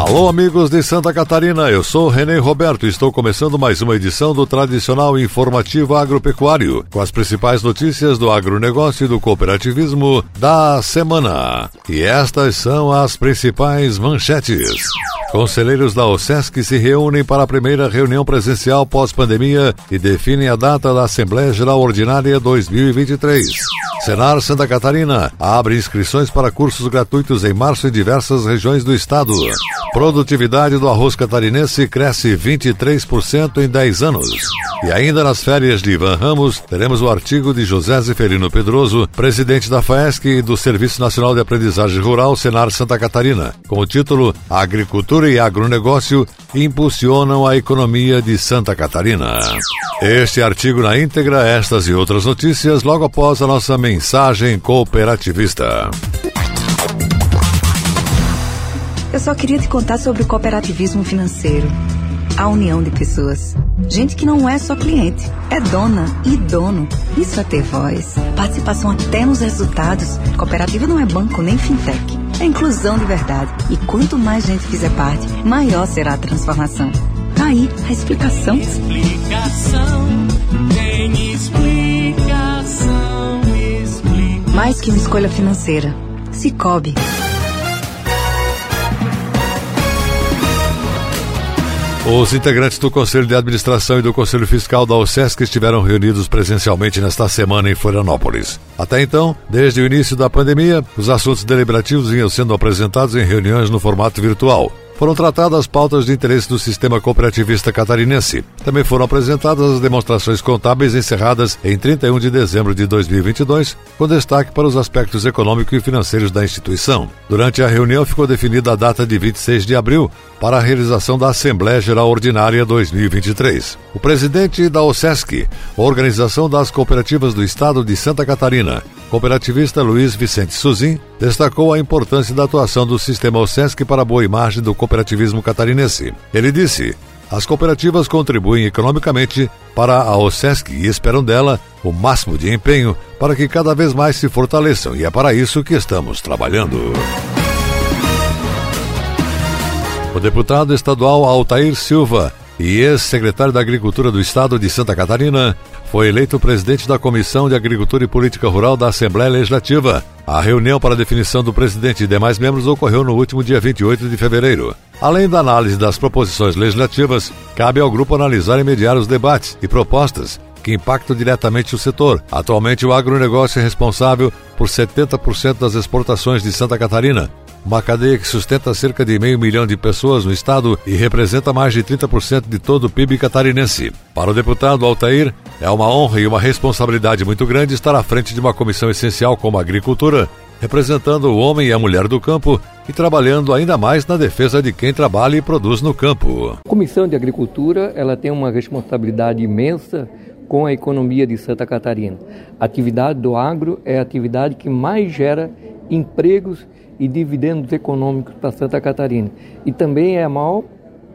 Alô, amigos de Santa Catarina, eu sou René Roberto e estou começando mais uma edição do tradicional informativo agropecuário, com as principais notícias do agronegócio e do cooperativismo da semana. E estas são as principais manchetes. Conselheiros da OSESC se reúnem para a primeira reunião presencial pós-pandemia e definem a data da Assembleia Geral Ordinária 2023. Senar Santa Catarina abre inscrições para cursos gratuitos em março em diversas regiões do estado. Produtividade do arroz catarinense cresce 23% em 10 anos. E ainda nas férias de Ivan Ramos, teremos o artigo de José Zeferino Pedroso, presidente da FAESC e do Serviço Nacional de Aprendizagem Rural Senar Santa Catarina, com o título Agricultura e Agronegócio impulsionam a economia de Santa Catarina. Este artigo na íntegra, estas e outras notícias logo após a nossa mensagem cooperativista. Eu só queria te contar sobre o cooperativismo financeiro. A união de pessoas. Gente que não é só cliente, é dona e dono. Isso é ter voz. Participação até nos resultados. Cooperativa não é banco nem fintech. É inclusão de verdade. E quanto mais gente fizer parte, maior será a transformação. Tá aí a explicação. Explicação, tem explicação, explicação. Mais que uma escolha financeira. Cicobi. Os integrantes do Conselho de Administração e do Conselho Fiscal da OSESC estiveram reunidos presencialmente nesta semana em Florianópolis. Até então, desde o início da pandemia, os assuntos deliberativos vinham sendo apresentados em reuniões no formato virtual foram tratadas pautas de interesse do sistema cooperativista catarinense. Também foram apresentadas as demonstrações contábeis encerradas em 31 de dezembro de 2022, com destaque para os aspectos econômicos e financeiros da instituição. Durante a reunião ficou definida a data de 26 de abril para a realização da Assembleia Geral Ordinária 2023. O presidente da OSESC, Organização das Cooperativas do Estado de Santa Catarina, cooperativista Luiz Vicente Suzin, destacou a importância da atuação do sistema OSESC para a boa imagem do cooperativismo catarinense. Ele disse: as cooperativas contribuem economicamente para a OSESC e esperam dela o máximo de empenho para que cada vez mais se fortaleçam, e é para isso que estamos trabalhando. O deputado estadual Altair Silva e ex-secretário da Agricultura do Estado de Santa Catarina foi eleito presidente da Comissão de Agricultura e Política Rural da Assembleia Legislativa. A reunião para a definição do presidente e demais membros ocorreu no último dia 28 de fevereiro. Além da análise das proposições legislativas, cabe ao grupo analisar e mediar os debates e propostas que impactam diretamente o setor. Atualmente, o agronegócio é responsável por 70% das exportações de Santa Catarina, uma cadeia que sustenta cerca de meio milhão de pessoas no estado e representa mais de 30% de todo o PIB catarinense. Para o deputado Altair, é uma honra e uma responsabilidade muito grande estar à frente de uma comissão essencial como a agricultura, representando o homem e a mulher do campo e trabalhando ainda mais na defesa de quem trabalha e produz no campo. A Comissão de Agricultura, ela tem uma responsabilidade imensa com a economia de Santa Catarina. A atividade do agro é a atividade que mais gera empregos e dividendos econômicos para Santa Catarina. E também é a maior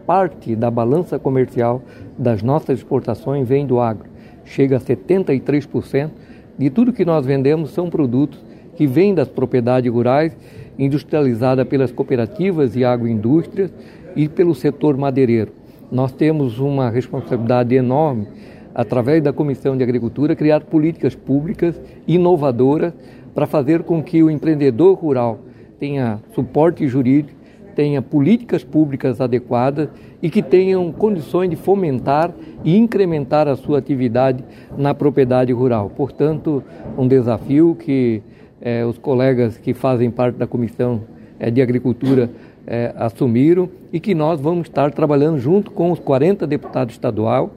parte da balança comercial das nossas exportações vem do agro. Chega a 73% de tudo que nós vendemos são produtos que vem das propriedades rurais, industrializada pelas cooperativas e agroindústrias e pelo setor madeireiro. Nós temos uma responsabilidade enorme, através da Comissão de Agricultura, criar políticas públicas inovadoras para fazer com que o empreendedor rural tenha suporte jurídico, tenha políticas públicas adequadas e que tenham condições de fomentar e incrementar a sua atividade na propriedade rural. Portanto, um desafio que eh, os colegas que fazem parte da Comissão eh, de Agricultura eh, assumiram e que nós vamos estar trabalhando junto com os 40 deputados estadual,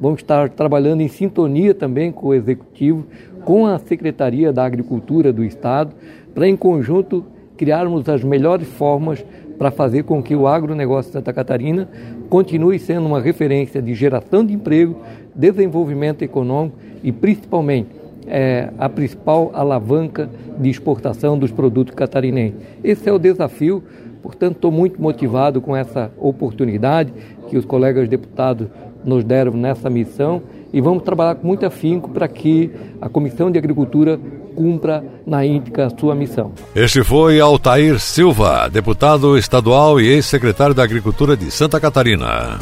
vamos estar trabalhando em sintonia também com o Executivo, com a Secretaria da Agricultura do Estado, para em conjunto criarmos as melhores formas para fazer com que o agronegócio de Santa Catarina continue sendo uma referência de geração de emprego, desenvolvimento econômico e principalmente é, a principal alavanca de exportação dos produtos catarinenses. Esse é o desafio, portanto, estou muito motivado com essa oportunidade que os colegas deputados nos deram nessa missão e vamos trabalhar com muito afinco para que a Comissão de Agricultura cumpra na íntegra a sua missão. Este foi Altair Silva, deputado estadual e ex-secretário da Agricultura de Santa Catarina.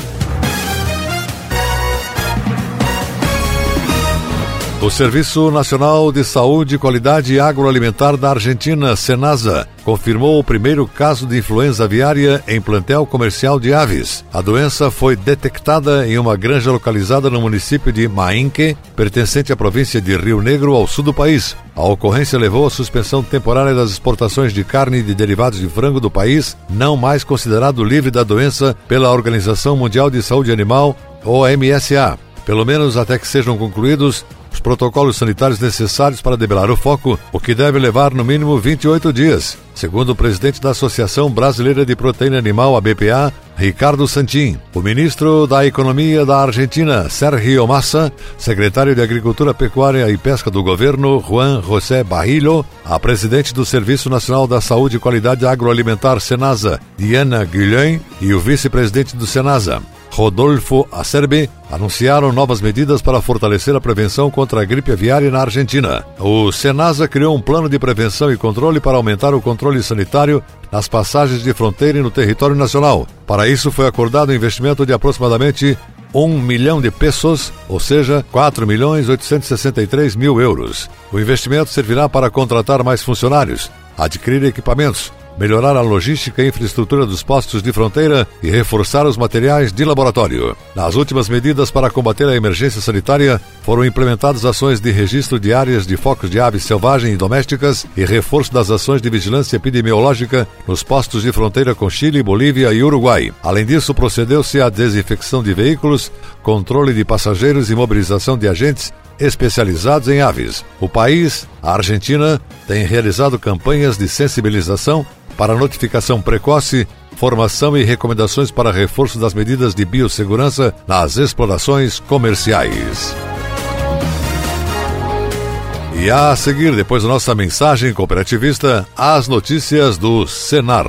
O Serviço Nacional de Saúde e Qualidade Agroalimentar da Argentina, Senasa, confirmou o primeiro caso de influenza aviária em plantel comercial de aves. A doença foi detectada em uma granja localizada no município de Mainque, pertencente à província de Rio Negro, ao sul do país. A ocorrência levou à suspensão temporária das exportações de carne e de derivados de frango do país, não mais considerado livre da doença pela Organização Mundial de Saúde Animal, OMSA pelo menos até que sejam concluídos os protocolos sanitários necessários para debelar o foco, o que deve levar no mínimo 28 dias, segundo o presidente da Associação Brasileira de Proteína Animal, a BPA, Ricardo Santin. O ministro da Economia da Argentina, Sergio Massa, secretário de Agricultura, Pecuária e Pesca do governo, Juan José Barrillo, a presidente do Serviço Nacional da Saúde e Qualidade Agroalimentar, Senasa, Diana Guilhem, e o vice-presidente do Senasa, Rodolfo Acerbe, anunciaram novas medidas para fortalecer a prevenção contra a gripe aviária na Argentina. O Senasa criou um plano de prevenção e controle para aumentar o controle sanitário nas passagens de fronteira e no território nacional. Para isso, foi acordado um investimento de aproximadamente 1 milhão de pesos, ou seja, 4 milhões 863 mil euros. O investimento servirá para contratar mais funcionários, adquirir equipamentos, melhorar a logística e infraestrutura dos postos de fronteira e reforçar os materiais de laboratório. Nas últimas medidas para combater a emergência sanitária, foram implementadas ações de registro de áreas de focos de aves selvagens e domésticas e reforço das ações de vigilância epidemiológica nos postos de fronteira com Chile, Bolívia e Uruguai. Além disso, procedeu-se à desinfecção de veículos, controle de passageiros e mobilização de agentes especializados em aves. O país, a Argentina, tem realizado campanhas de sensibilização para notificação precoce, formação e recomendações para reforço das medidas de biossegurança nas explorações comerciais. E a seguir, depois da nossa mensagem cooperativista, as notícias do Senar.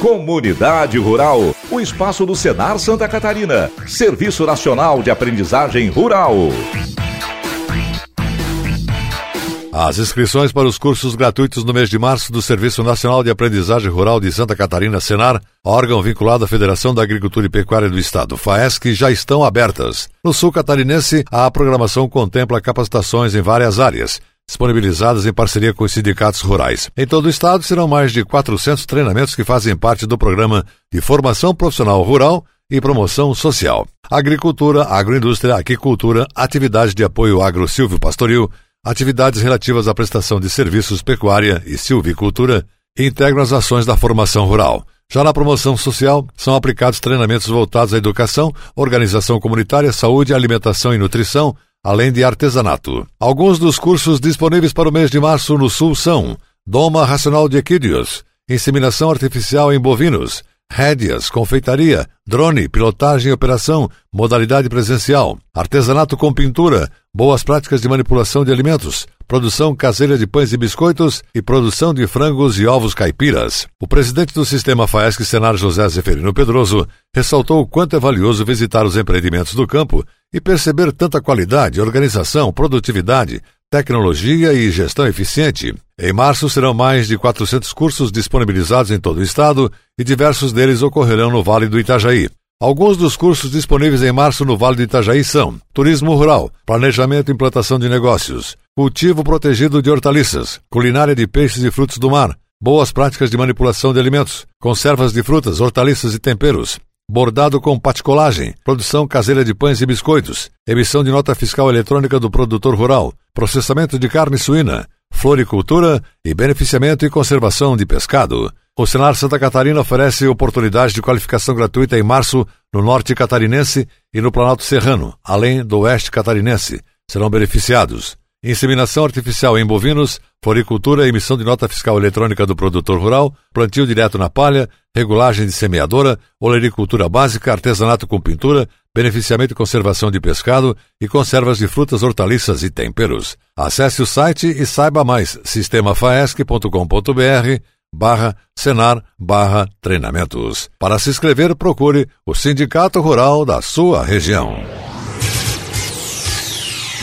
Comunidade Rural, o espaço do Senar Santa Catarina, Serviço Nacional de Aprendizagem Rural. As inscrições para os cursos gratuitos no mês de março do Serviço Nacional de Aprendizagem Rural de Santa Catarina, Senar, órgão vinculado à Federação da Agricultura e Pecuária do Estado, FAESC, já estão abertas. No sul catarinense, a programação contempla capacitações em várias áreas, disponibilizadas em parceria com os sindicatos rurais. Em todo o estado, serão mais de 400 treinamentos que fazem parte do programa de formação profissional rural e promoção social. Agricultura, agroindústria, aquicultura, atividades de apoio agro-silvio pastoril, atividades relativas à prestação de serviços pecuária e silvicultura integram as ações da formação rural. Já na promoção social, são aplicados treinamentos voltados à educação, organização comunitária, saúde, alimentação e nutrição, além de artesanato. Alguns dos cursos disponíveis para o mês de março no Sul são Doma Racional de Equídeos, Inseminação Artificial em Bovinos, rédeas, confeitaria, drone, pilotagem e operação, modalidade presencial, artesanato com pintura, boas práticas de manipulação de alimentos, produção caseira de pães e biscoitos e produção de frangos e ovos caipiras. O presidente do sistema FAESC, Senar José Zeferino Pedroso, ressaltou o quanto é valioso visitar os empreendimentos do campo e perceber tanta qualidade, organização, produtividade, tecnologia e gestão eficiente. Em março serão mais de 400 cursos disponibilizados em todo o estado e diversos deles ocorrerão no Vale do Itajaí. Alguns dos cursos disponíveis em março no Vale do Itajaí são Turismo Rural, Planejamento e Implantação de Negócios, Cultivo Protegido de Hortaliças, Culinária de Peixes e Frutos do Mar, Boas Práticas de Manipulação de Alimentos, Conservas de Frutas, Hortaliças e Temperos, Bordado com paticolagem, produção caseira de pães e biscoitos, emissão de nota fiscal eletrônica do produtor rural, processamento de carne suína, floricultura e beneficiamento e conservação de pescado. O Senar Santa Catarina oferece oportunidade de qualificação gratuita em março no norte catarinense e no Planalto Serrano, além do oeste catarinense. Serão beneficiados inseminação artificial em bovinos, floricultura emissão de nota fiscal eletrônica do produtor rural, plantio direto na palha, regulagem de semeadora, olericultura básica, artesanato com pintura, beneficiamento e conservação de pescado e conservas de frutas, hortaliças e temperos. Acesse o site e saiba mais sistemafaesc.com.br barra Senar barra treinamentos. Para se inscrever, procure o Sindicato Rural da sua região.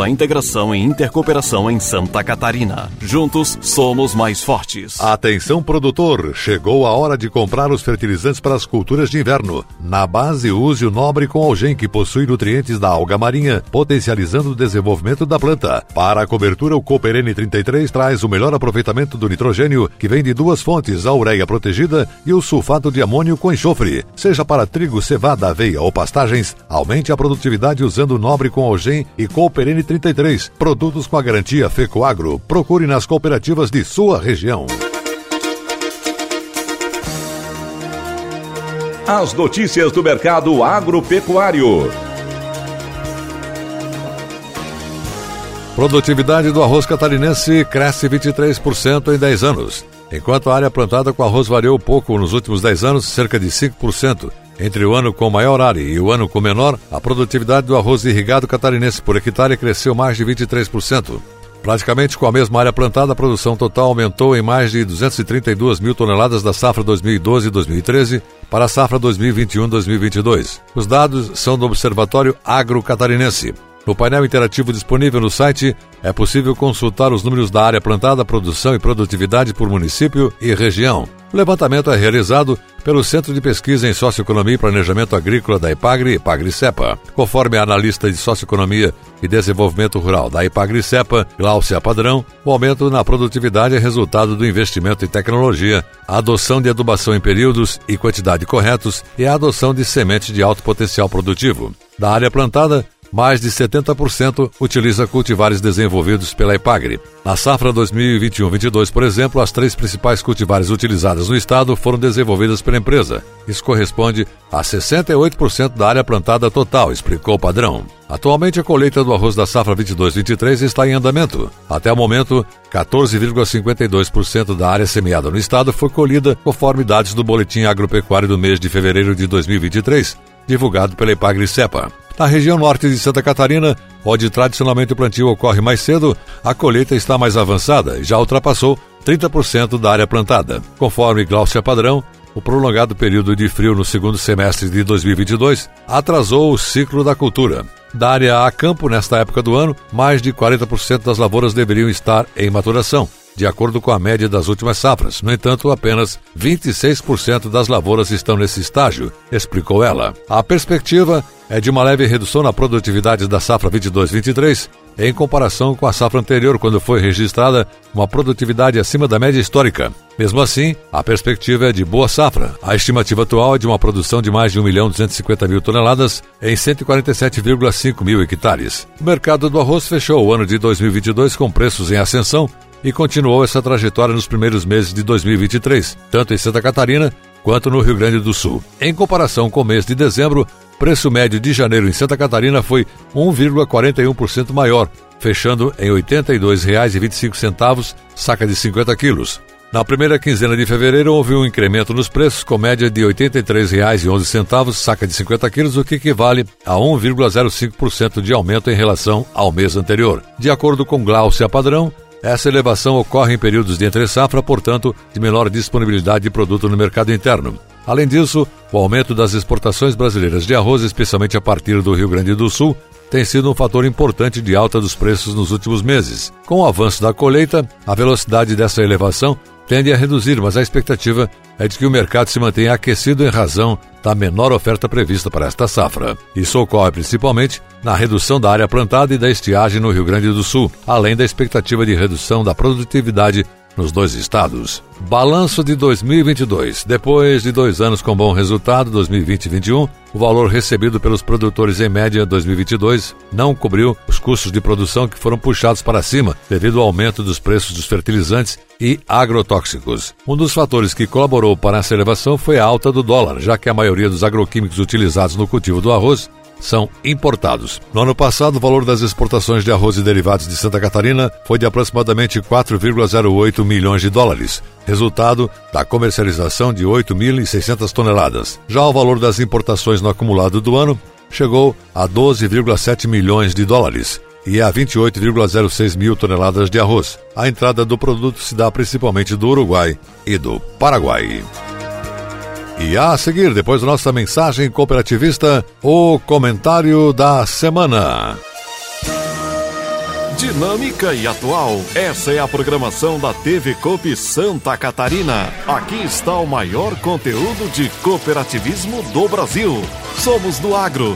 a integração e intercooperação em Santa Catarina. Juntos somos mais fortes. Atenção produtor, chegou a hora de comprar os fertilizantes para as culturas de inverno. Na base, use o Nobre com Algem que possui nutrientes da alga marinha, potencializando o desenvolvimento da planta. Para a cobertura, o Cooper N33 traz o melhor aproveitamento do nitrogênio, que vem de duas fontes, a ureia protegida e o sulfato de amônio com enxofre. Seja para trigo, cevada, aveia ou pastagens, aumente a produtividade usando o Nobre com Algem e Cooper N33 33. Produtos com a garantia Fecoagro. Procure nas cooperativas de sua região. As notícias do mercado agropecuário. Produtividade do arroz catarinense cresce 23% em 10 anos, enquanto a área plantada com arroz variou pouco nos últimos 10 anos, cerca de 5%. Entre o ano com maior área e o ano com menor, a produtividade do arroz irrigado catarinense por hectare cresceu mais de 23%. Praticamente com a mesma área plantada, a produção total aumentou em mais de 232 mil toneladas da safra 2012-2013 para a safra 2021-2022. Os dados são do Observatório Agro Catarinense. No painel interativo disponível no site, é possível consultar os números da área plantada, produção e produtividade por município e região. O levantamento é realizado pelo Centro de Pesquisa em Socioeconomia e Planejamento Agrícola da IPAGRE e IPAGRE-CEPA. Conforme a analista de Socioeconomia e Desenvolvimento Rural da IPAGRE-CEPA, Glaucia Padrão, o aumento na produtividade é resultado do investimento em tecnologia, a adoção de adubação em períodos e quantidade corretos e a adoção de sementes de alto potencial produtivo. Da área plantada, mais de 70% utiliza cultivares desenvolvidos pela Epagre. Na safra 2021-22, por exemplo, as três principais cultivares utilizadas no estado foram desenvolvidas pela empresa. Isso corresponde a 68% da área plantada total, explicou o padrão. Atualmente, a colheita do arroz da safra 22-23 está em andamento. Até o momento, 14,52% da área semeada no estado foi colhida conforme dados do Boletim Agropecuário do mês de fevereiro de 2023, divulgado pela Epagri-Cepa. Na região norte de Santa Catarina, onde tradicionalmente o plantio ocorre mais cedo, a colheita está mais avançada e já ultrapassou 30% da área plantada. Conforme Glaucia Padrão, o prolongado período de frio no segundo semestre de 2022 atrasou o ciclo da cultura. Da área a campo, nesta época do ano, mais de 40% das lavouras deveriam estar em maturação, de acordo com a média das últimas safras. No entanto, apenas 26% das lavouras estão nesse estágio, explicou ela. A perspectiva é de uma leve redução na produtividade da safra 22-23 em comparação com a safra anterior, quando foi registrada uma produtividade acima da média histórica. Mesmo assim, a perspectiva é de boa safra. A estimativa atual é de uma produção de mais de 1 milhão 250 mil toneladas em 147,5 mil hectares. O mercado do arroz fechou o ano de 2022 com preços em ascensão e continuou essa trajetória nos primeiros meses de 2023, tanto em Santa Catarina quanto no Rio Grande do Sul. Em comparação com o mês de dezembro, preço médio de janeiro em Santa Catarina foi 1,41% maior, fechando em R$ 82,25, saca de 50 quilos. Na primeira quinzena de fevereiro, houve um incremento nos preços, com média de R$ 83,11, saca de 50 quilos, o que equivale a 1,05% de aumento em relação ao mês anterior. De acordo com Glaucia Padrão, essa elevação ocorre em períodos de entre-safra, portanto, de menor disponibilidade de produto no mercado interno. Além disso, o aumento das exportações brasileiras de arroz, especialmente a partir do Rio Grande do Sul, tem sido um fator importante de alta dos preços nos últimos meses. Com o avanço da colheita, a velocidade dessa elevação tende a reduzir, mas a expectativa é de que o mercado se mantenha aquecido em razão da menor oferta prevista para esta safra. Isso ocorre principalmente na redução da área plantada e da estiagem no Rio Grande do Sul, além da expectativa de redução da produtividade nos dois estados. Balanço de 2022. Depois de dois anos com bom resultado, 2020 e 2021, o valor recebido pelos produtores em média 2022 não cobriu os custos de produção que foram puxados para cima devido ao aumento dos preços dos fertilizantes e agrotóxicos. Um dos fatores que colaborou para essa elevação foi a alta do dólar, já que a maioria dos agroquímicos utilizados no cultivo do arroz são importados. No ano passado, o valor das exportações de arroz e derivados de Santa Catarina foi de aproximadamente 4,08 milhões de dólares, resultado da comercialização de 8.600 toneladas. Já o valor das importações no acumulado do ano chegou a 12,7 milhões de dólares e a 28,06 mil toneladas de arroz. A entrada do produto se dá principalmente do Uruguai e do Paraguai. E a seguir, depois da nossa mensagem cooperativista, o comentário da semana. Dinâmica e atual. Essa é a programação da TV Coop Santa Catarina. Aqui está o maior conteúdo de cooperativismo do Brasil. Somos do agro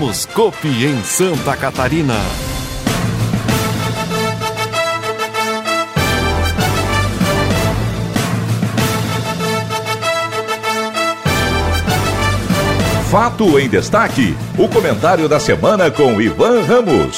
Somos Copi em Santa Catarina. Fato em destaque. O comentário da semana com Ivan Ramos.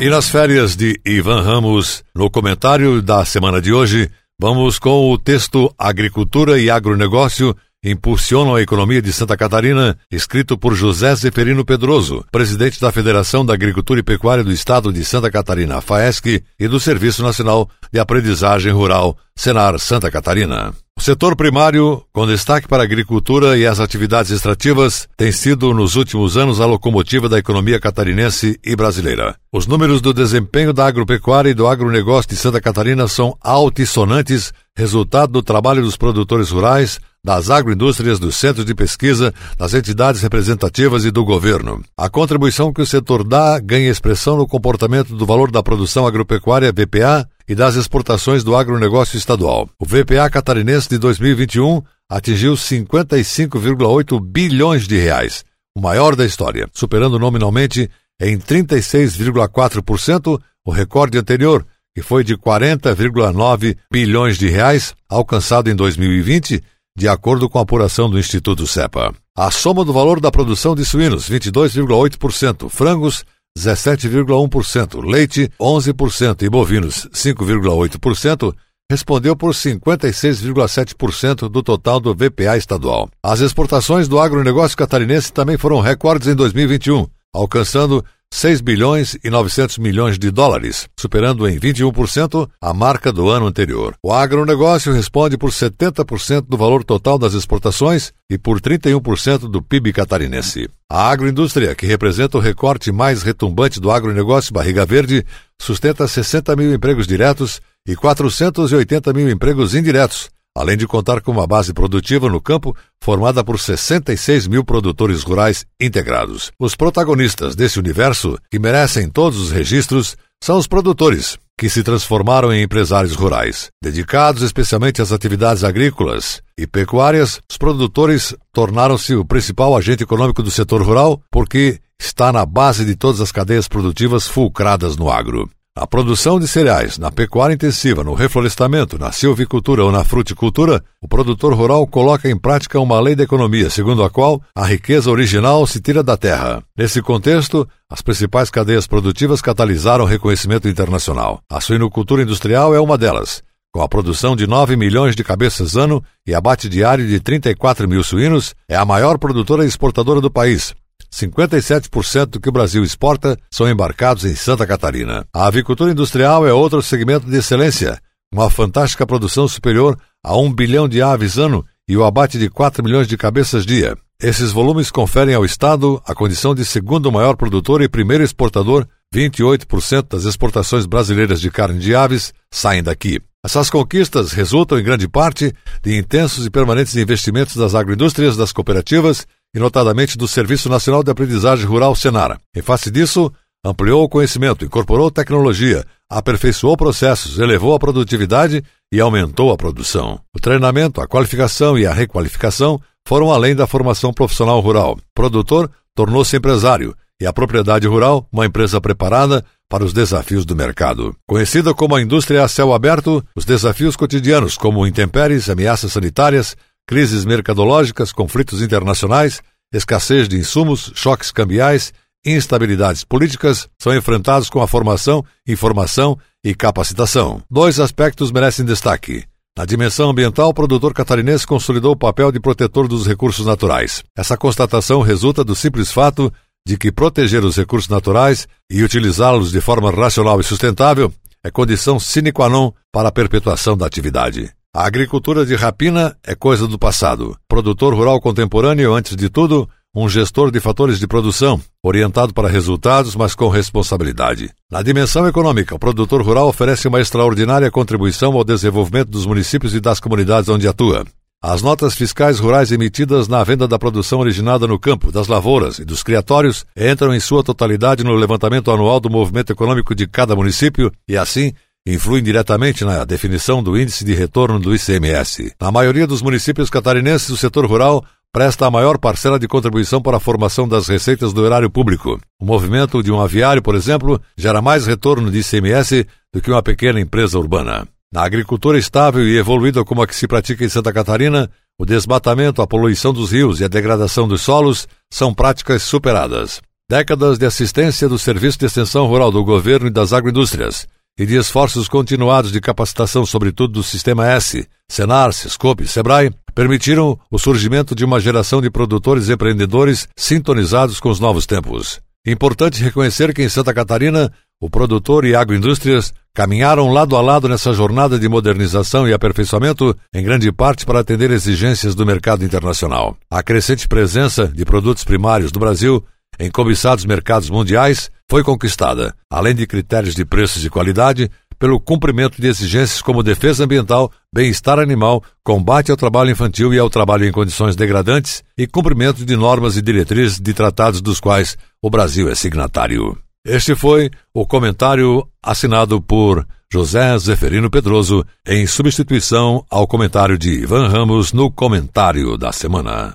E nas férias de Ivan Ramos, no comentário da semana de hoje, vamos com o texto Agricultura e Agronegócio impulsionam a economia de Santa Catarina, escrito por José Zeferino Pedroso, presidente da Federação da Agricultura e Pecuária do Estado de Santa Catarina, FAESC, e do Serviço Nacional de Aprendizagem Rural, Senar Santa Catarina. O setor primário, com destaque para a agricultura e as atividades extrativas, tem sido nos últimos anos a locomotiva da economia catarinense e brasileira. Os números do desempenho da agropecuária e do agronegócio de Santa Catarina são altissonantes, resultado do trabalho dos produtores rurais, das agroindústrias, dos centros de pesquisa, das entidades representativas e do governo. A contribuição que o setor dá ganha expressão no comportamento do valor da produção agropecuária VPA e das exportações do agronegócio estadual. O VPA catarinense de 2021 atingiu 55,8 bilhões de reais, o maior da história, superando nominalmente em 36,4% o recorde anterior, que foi de 40,9 bilhões de reais, alcançado em 2020, de acordo com a apuração do Instituto CEPA. A soma do valor da produção de suínos, 22,8%, frangos, 17,1%, leite, 11% e bovinos, 5,8%, respondeu por 56,7% do total do VPA estadual. As exportações do agronegócio catarinense também foram recordes em 2021, alcançando 6 bilhões e 900 milhões de dólares, superando em 21% a marca do ano anterior. O agronegócio responde por 70% do valor total das exportações e por 31% do PIB catarinense. A agroindústria, que representa o recorte mais retumbante do agronegócio Barriga Verde, sustenta 60 mil empregos diretos e 480 mil empregos indiretos, além de contar com uma base produtiva no campo formada por 66 mil produtores rurais integrados. Os protagonistas desse universo, que merecem todos os registros, são os produtores, que se transformaram em empresários rurais. Dedicados especialmente às atividades agrícolas e pecuárias, os produtores tornaram-se o principal agente econômico do setor rural porque está na base de todas as cadeias produtivas fulcradas no agro. Na produção de cereais, na pecuária intensiva, no reflorestamento, na silvicultura ou na fruticultura, o produtor rural coloca em prática uma lei da economia, segundo a qual a riqueza original se tira da terra. Nesse contexto, as principais cadeias produtivas catalisaram reconhecimento internacional. A suinocultura industrial é uma delas. Com a produção de 9 milhões de cabeças ano e abate diário de 34 mil suínos, é a maior produtora e exportadora do país, 57% do que o Brasil exporta são embarcados em Santa Catarina. A avicultura industrial é outro segmento de excelência, uma fantástica produção superior a 1 bilhão de aves ano e o abate de 4 milhões de cabeças dia. Esses volumes conferem ao Estado a condição de segundo maior produtor e primeiro exportador. 28% das exportações brasileiras de carne de aves saem daqui. Essas conquistas resultam, em grande parte, de intensos e permanentes investimentos das agroindústrias, das cooperativas e notadamente do Serviço Nacional de Aprendizagem Rural Senara. Em face disso, ampliou o conhecimento, incorporou tecnologia, aperfeiçoou processos, elevou a produtividade e aumentou a produção. O treinamento, a qualificação e a requalificação foram além da formação profissional rural. O produtor tornou-se empresário e a propriedade rural uma empresa preparada para os desafios do mercado. Conhecida como a indústria a céu aberto, os desafios cotidianos como intempéries, ameaças sanitárias, crises mercadológicas, conflitos internacionais, escassez de insumos, choques cambiais, instabilidades políticas são enfrentados com a formação, informação e capacitação. Dois aspectos merecem destaque. Na dimensão ambiental, o produtor catarinense consolidou o papel de protetor dos recursos naturais. Essa constatação resulta do simples fato de que proteger os recursos naturais e utilizá-los de forma racional e sustentável é condição sine qua non para a perpetuação da atividade. A agricultura de rapina é coisa do passado. Produtor rural contemporâneo, antes de tudo, um gestor de fatores de produção, orientado para resultados, mas com responsabilidade. Na dimensão econômica, o produtor rural oferece uma extraordinária contribuição ao desenvolvimento dos municípios e das comunidades onde atua. As notas fiscais rurais emitidas na venda da produção originada no campo, das lavouras e dos criatórios entram em sua totalidade no levantamento anual do movimento econômico de cada município e, assim, influem diretamente na definição do índice de retorno do ICMS. Na maioria dos municípios catarinenses, o setor rural presta a maior parcela de contribuição para a formação das receitas do erário público. O movimento de um aviário, por exemplo, gera mais retorno de ICMS do que uma pequena empresa urbana. Na agricultura estável e evoluída como a que se pratica em Santa Catarina, o desmatamento, a poluição dos rios e a degradação dos solos são práticas superadas. Décadas de assistência do Serviço de Extensão Rural do Governo e das Agroindústrias e de esforços continuados de capacitação, sobretudo do Sistema S, Senar, Sescope e Sebrae, permitiram o surgimento de uma geração de produtores e empreendedores sintonizados com os novos tempos. Importante reconhecer que em Santa Catarina, o produtor e agroindústrias caminharam lado a lado nessa jornada de modernização e aperfeiçoamento, em grande parte para atender exigências do mercado internacional. A crescente presença de produtos primários do Brasil em cobiçados mercados mundiais foi conquistada, além de critérios de preços e qualidade, pelo cumprimento de exigências como defesa ambiental, bem-estar animal, combate ao trabalho infantil e ao trabalho em condições degradantes e cumprimento de normas e diretrizes de tratados dos quais o Brasil é signatário. Este foi o comentário assinado por José Zeferino Pedroso, em substituição ao comentário de Ivan Ramos no comentário da semana.